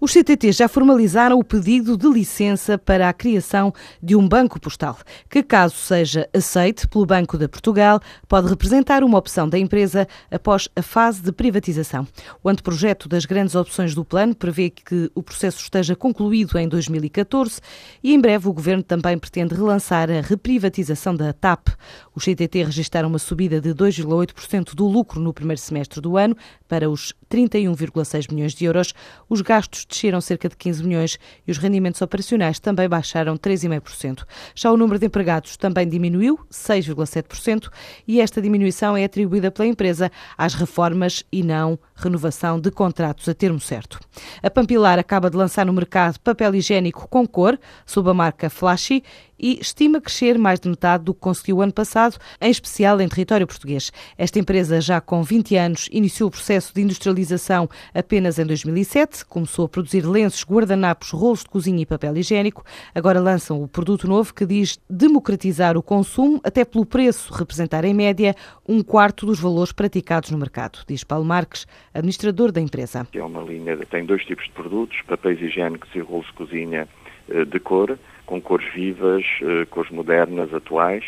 Os CTT já formalizaram o pedido de licença para a criação de um banco postal, que, caso seja aceite pelo Banco de Portugal, pode representar uma opção da empresa após a fase de privatização. O anteprojeto das grandes opções do plano prevê que o processo esteja concluído em 2014 e, em breve, o Governo também pretende relançar a reprivatização da TAP. Os CTT registraram uma subida de 2,8% do lucro no primeiro semestre do ano para os 31,6 milhões de euros. Os gastos desceram cerca de 15 milhões e os rendimentos operacionais também baixaram 3,5%. Já o número de empregados também diminuiu 6,7% e esta diminuição é atribuída pela empresa às reformas e não renovação de contratos a termo certo. A Pampilar acaba de lançar no mercado papel higiênico com cor, sob a marca Flashy, e estima crescer mais de metade do que conseguiu ano passado, em especial em território português. Esta empresa, já com 20 anos, iniciou o processo de industrialização apenas em 2007, começou a produzir lenços, guardanapos, rolos de cozinha e papel higiênico. Agora lançam o produto novo que diz democratizar o consumo, até pelo preço representar em média um quarto dos valores praticados no mercado, diz Paulo Marques, administrador da empresa. É uma linha, tem dois tipos de produtos, papéis higiênicos e rolos de cozinha de cor com cores vivas, eh, cores modernas, atuais.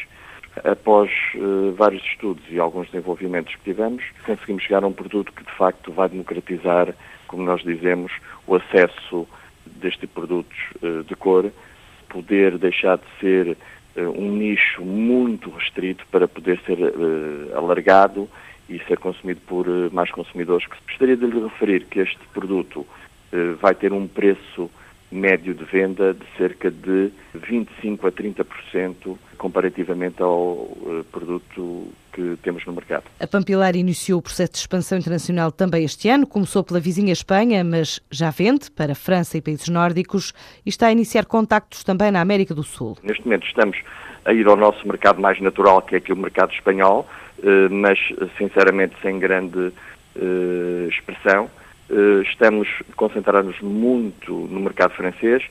Após uh, vários estudos e alguns desenvolvimentos que tivemos, conseguimos chegar a um produto que de facto vai democratizar, como nós dizemos, o acesso deste produtos uh, de cor, poder deixar de ser uh, um nicho muito restrito para poder ser alargado e ser consumido por mais consumidores. Gostaria de lhe referir que este produto vai ter um preço médio de venda de cerca de 25 a 30% comparativamente ao uh, produto que temos no mercado. A Pampilar iniciou o processo de expansão internacional também este ano, começou pela vizinha Espanha, mas já vende para França e países nórdicos e está a iniciar contactos também na América do Sul. Neste momento estamos a ir ao nosso mercado mais natural, que é aqui o mercado espanhol, uh, mas sinceramente sem grande uh, expressão eh, estamos concentrados muito no mercado francês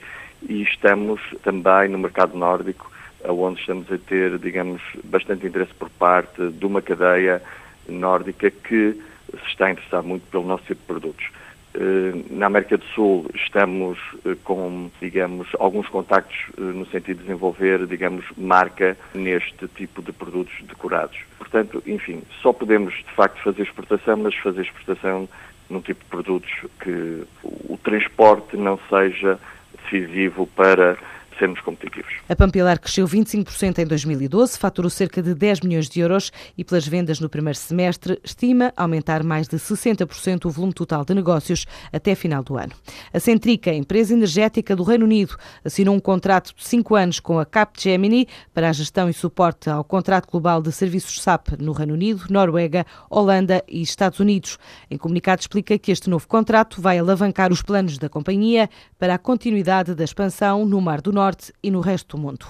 e estamos também no mercado nórdico, onde estamos a ter, digamos, bastante interesse por parte de uma cadeia nórdica que se está a interessar muito pelo nosso tipo de produtos. Eh, na América do Sul estamos eh, com, digamos, alguns contactos no sentido de desenvolver, digamos, marca neste tipo de produtos decorados. Portanto, enfim, só podemos de facto fazer exportação, mas fazer exportação num tipo de produtos que o transporte não seja decisivo para sermos competitivos. A Pampilar cresceu 25% em 2012, faturou cerca de 10 milhões de euros e, pelas vendas no primeiro semestre, estima aumentar mais de 60% o volume total de negócios até final do ano. A Centrica, empresa energética do Reino Unido, assinou um contrato de 5 anos com a Capgemini para a gestão e suporte ao contrato global de serviços SAP no Reino Unido, Noruega, Holanda e Estados Unidos. Em comunicado explica que este novo contrato vai alavancar os planos da companhia para a continuidade da expansão no Mar do Norte Norte e no resto do mundo.